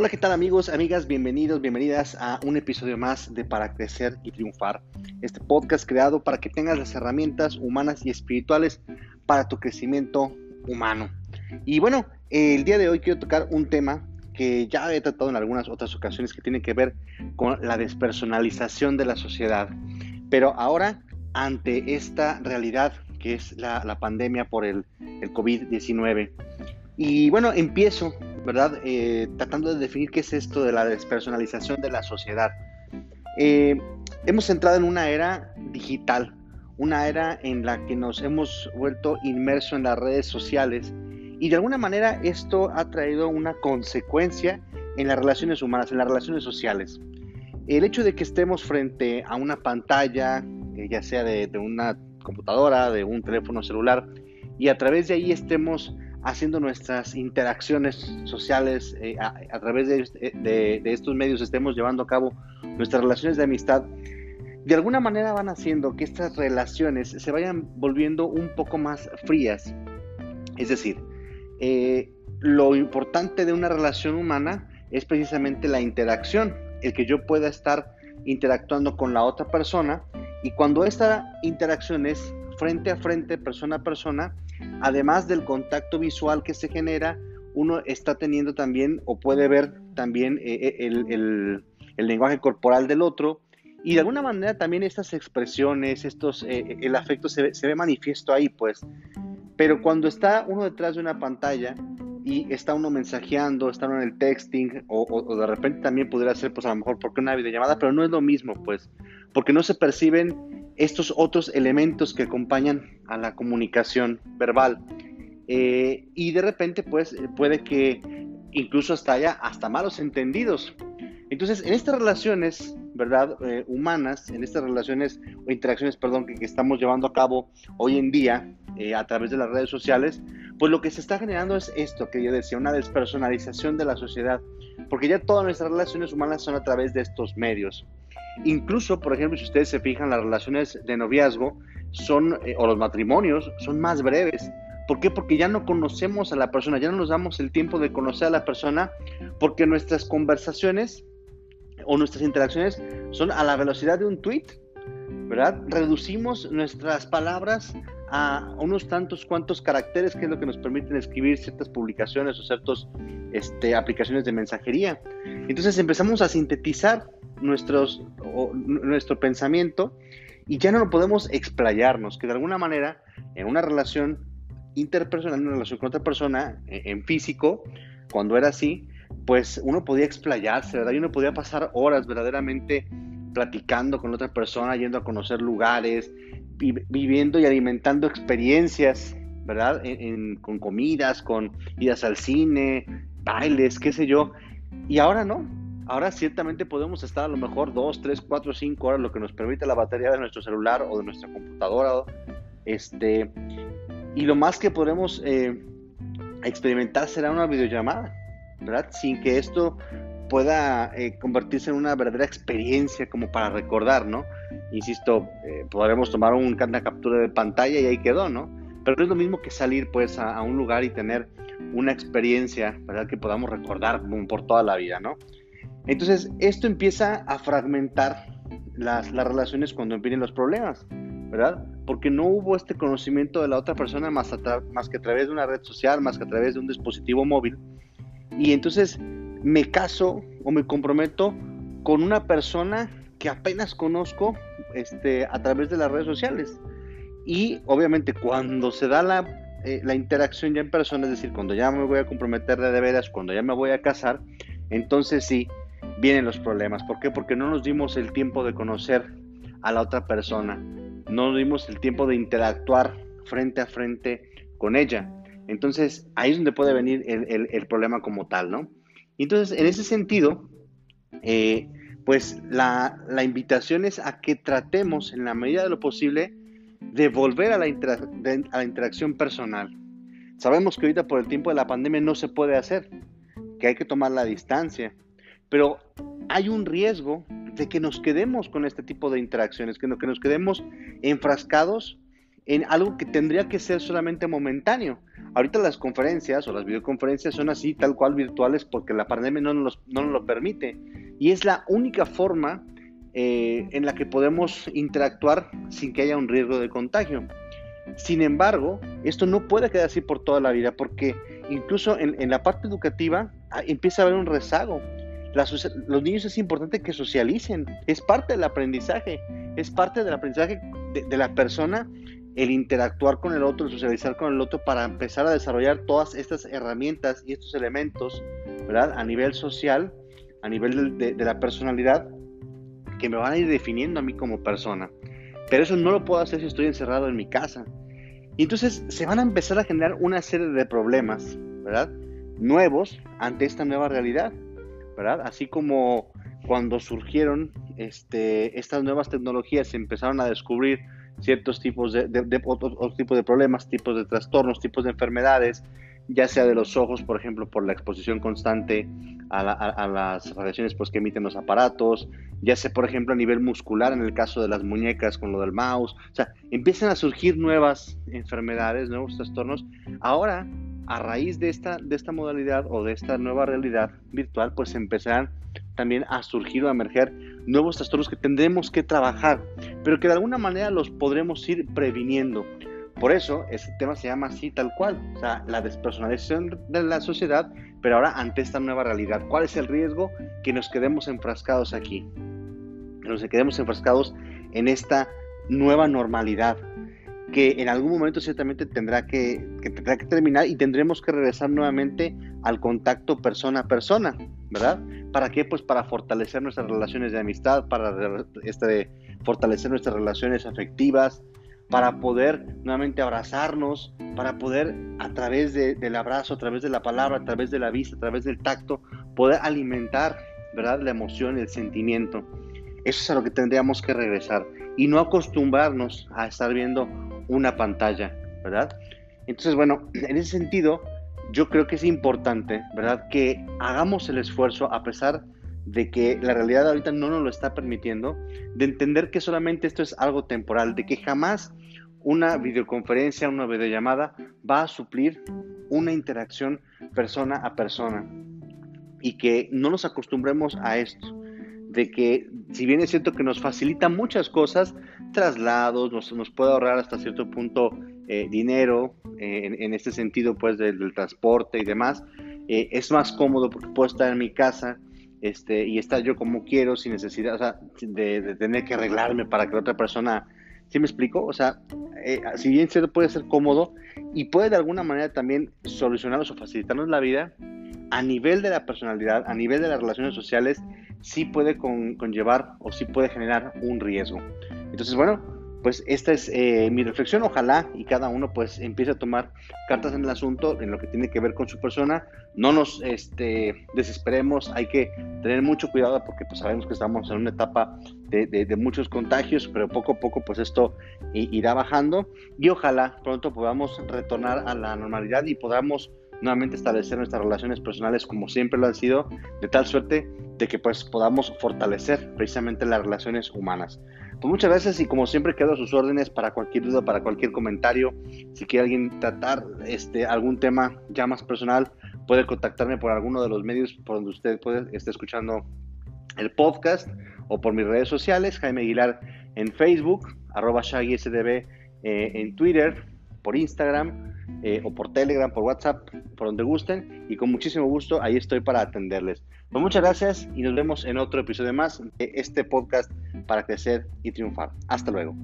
Hola, ¿qué tal amigos, amigas? Bienvenidos, bienvenidas a un episodio más de Para Crecer y Triunfar. Este podcast creado para que tengas las herramientas humanas y espirituales para tu crecimiento humano. Y bueno, el día de hoy quiero tocar un tema que ya he tratado en algunas otras ocasiones que tiene que ver con la despersonalización de la sociedad. Pero ahora, ante esta realidad que es la, pandemia por el, el COVID-19. Y bueno, empiezo ¿verdad? Eh, tratando de definir qué es esto de la despersonalización de la sociedad. Eh, hemos entrado en una era digital, una era en la que nos hemos vuelto inmersos en las redes sociales y de alguna manera esto ha traído una consecuencia en las relaciones humanas, en las relaciones sociales. El hecho de que estemos frente a una pantalla, eh, ya sea de, de una computadora, de un teléfono celular, y a través de ahí estemos haciendo nuestras interacciones sociales eh, a, través este, de, estos medios, estemos llevando a cabo nuestras relaciones de amistad, de alguna manera van haciendo que estas relaciones se vayan volviendo un poco más frías. Es decir, eh, lo importante de una relación humana es precisamente la interacción, el que yo pueda estar interactuando con la otra persona y cuando esta interacción es frente a frente, persona a persona, además del contacto visual que se genera, uno está teniendo también o puede ver también eh, eh, el, lenguaje corporal del otro y de alguna manera también estas expresiones, estos, eh, el afecto se, ve manifiesto ahí, pues. Pero cuando está uno detrás de una pantalla y está uno mensajeando, está uno en el texting, o, o, de repente también pudiera ser, pues a lo mejor porque una videollamada, pero no es lo mismo, pues, porque no se perciben estos otros elementos que acompañan a la comunicación verbal. Eh, y de repente, pues, puede que incluso hasta haya hasta malos entendidos. Entonces, en estas relaciones, ¿verdad? Eh, humanas, en estas relaciones o interacciones, perdón, que, estamos llevando a cabo hoy en día eh, a través de las redes sociales, pues lo que se está generando es esto que yo decía, una despersonalización de la sociedad, porque ya todas nuestras relaciones humanas son a través de estos medios. Incluso, por ejemplo, si ustedes se fijan, las relaciones de noviazgo son, eh, o los matrimonios, son más breves. ¿Por qué? Porque ya no conocemos a la persona, ya no nos damos el tiempo de conocer a la persona, porque nuestras conversaciones o nuestras interacciones son a la velocidad de un tweet, ¿verdad? Reducimos nuestras palabras a unos tantos cuantos caracteres que es lo que nos permiten escribir ciertas publicaciones o ciertas este, aplicaciones de mensajería. Entonces empezamos a sintetizar nuestros, nuestro pensamiento y ya no podemos explayarnos, que de alguna manera en una relación interpersonal, en una relación con otra persona, e, en físico, cuando era así, pues uno podía explayarse, ¿verdad? Y uno podía pasar horas verdaderamente platicando con otra persona, yendo a conocer lugares, viviendo y alimentando experiencias, ¿verdad? con comidas, con idas al cine, bailes, qué sé yo. Y ahora no, Ahora ciertamente podemos estar a lo mejor 2, 3, 4, 5 horas, lo que nos permite la batería de nuestro celular o de nuestra computadora. Este, y lo más que podremos eh, experimentar será una videollamada, ¿verdad? Sin que esto pueda eh, convertirse en una verdadera experiencia como para recordar, ¿no? Insisto, eh, podremos tomar un, una captura de pantalla y ahí quedó, ¿no? Pero no es lo mismo que salir pues a, a un lugar y tener una experiencia, ¿verdad? Que podamos recordar por toda la vida, ¿no? Entonces, esto empieza a fragmentar las, relaciones cuando vienen los problemas, ¿verdad? Porque no hubo este conocimiento de la otra persona más, más que a través de una red social, más que a través de un dispositivo móvil. Y entonces me caso o me comprometo con una persona que apenas conozco este, a través de las redes sociales. Y obviamente cuando se da la, eh, la interacción ya en persona, es decir, cuando ya me voy a comprometer de veras, cuando ya me voy a casar, entonces sí, vienen los problemas. ¿Por qué? Porque no nos dimos el tiempo de conocer a la otra persona, no dimos el tiempo de interactuar frente a frente con ella. Entonces ahí es donde puede venir el, problema como tal, ¿no? Entonces en ese sentido, eh, pues la, invitación es a que tratemos en la medida de lo posible de volver a la, a la interacción personal. Sabemos que ahorita por el tiempo de la pandemia no se puede hacer, que hay que tomar la distancia, pero hay un riesgo de que nos quedemos con este tipo de interacciones, que, nos quedemos enfrascados en algo que tendría que ser solamente momentáneo. Ahorita las conferencias o las videoconferencias son así, tal cual virtuales, porque la pandemia no nos, no nos lo permite. Y es la única forma eh, en la que podemos interactuar sin que haya un riesgo de contagio. Sin embargo, esto no puede quedar así por toda la vida, porque incluso en, la parte educativa ah, empieza a haber un rezago. los niños es importante que socialicen, es parte del aprendizaje, es parte del aprendizaje de, la persona el interactuar con el otro, el socializar con el otro para empezar a desarrollar todas estas herramientas y estos elementos, ¿verdad? A nivel social, a nivel de, la personalidad, que me van a ir definiendo a mí como persona. Pero eso no lo puedo hacer si estoy encerrado en mi casa. Y entonces se van a empezar a generar una serie de problemas, ¿verdad? Nuevos ante esta nueva realidad, ¿verdad? Así como cuando surgieron este, estas nuevas tecnologías, se empezaron a descubrir ciertos tipos de, otros tipos de problemas, tipos de trastornos, tipos de enfermedades, ya sea de los ojos, por ejemplo, por la exposición constante a, las radiaciones pues, que emiten los aparatos, ya sea, por ejemplo, a nivel muscular, en el caso de las muñecas con lo del mouse, o sea, empiezan a surgir nuevas enfermedades, nuevos trastornos. Ahora, a raíz de esta, de esta modalidad o de esta nueva realidad virtual, pues empezarán también a surgir o a emerger nuevos trastornos que tendremos que trabajar, pero que de alguna manera los podremos ir previniendo. Por eso este tema se llama así tal cual, o sea, la despersonalización de la sociedad, pero ahora ante esta nueva realidad. ¿Cuál es el riesgo? Que nos quedemos enfrascados aquí, que nos quedemos enfrascados en esta nueva normalidad, que en algún momento ciertamente tendrá que, tendrá que terminar y tendremos que regresar nuevamente al contacto persona a persona, ¿verdad? ¿Para qué? Pues para fortalecer nuestras relaciones de amistad, para este, fortalecer nuestras relaciones afectivas, para poder nuevamente abrazarnos, para poder a través del abrazo, a través de la palabra, a través de la vista, a través del tacto, poder alimentar, ¿verdad? La emoción, el sentimiento. Eso es a lo que tendríamos que regresar y no acostumbrarnos a estar viendo una pantalla, ¿verdad? Entonces, bueno, en ese sentido, yo creo que es importante, ¿verdad? Que hagamos el esfuerzo a pesar de que la realidad ahorita no nos lo está permitiendo, de entender que solamente esto es algo temporal, de que jamás una videoconferencia, una videollamada va a suplir una interacción persona a persona y que no nos acostumbremos a esto, de que si bien es cierto que nos facilita muchas cosas, traslados, nos, puede ahorrar hasta cierto punto eh, dinero eh, en, este sentido pues del, transporte y demás, eh, es más cómodo porque puedo estar en mi casa, este, y estar yo como quiero sin necesidad, o sea, de, tener que arreglarme para que la otra persona, ¿sí me explico? O sea, eh, si bien cierto puede ser cómodo y puede de alguna manera también solucionarnos o facilitarnos la vida, a nivel de la personalidad, a nivel de las relaciones sociales, sí puede conllevar o sí puede generar un riesgo. Entonces, bueno, pues esta es eh, mi reflexión. Ojalá y cada uno pues empiece a tomar cartas en el asunto, en lo que tiene que ver con su persona. No nos este, desesperemos, hay que tener mucho cuidado porque pues sabemos que estamos en una etapa de, muchos contagios, pero poco a poco pues esto irá bajando y ojalá pronto podamos retornar a la normalidad y podamos nuevamente establecer nuestras relaciones personales como siempre lo han sido, de tal suerte de que pues podamos fortalecer precisamente las relaciones humanas. Pues muchas gracias y como siempre quedo a sus órdenes para cualquier duda, para cualquier comentario. Si quiere alguien tratar este, algún tema ya más personal, puede contactarme por alguno de los medios por donde usted puede estar escuchando el podcast o por mis redes sociales, Jaime Aguilar en Facebook, arroba ShaggySDB eh, en Twitter, por Instagram eh, o por Telegram, por WhatsApp, por donde gusten y con muchísimo gusto ahí estoy para atenderles. Pues muchas gracias y nos vemos en otro episodio más de este podcast para crecer y triunfar. Hasta luego.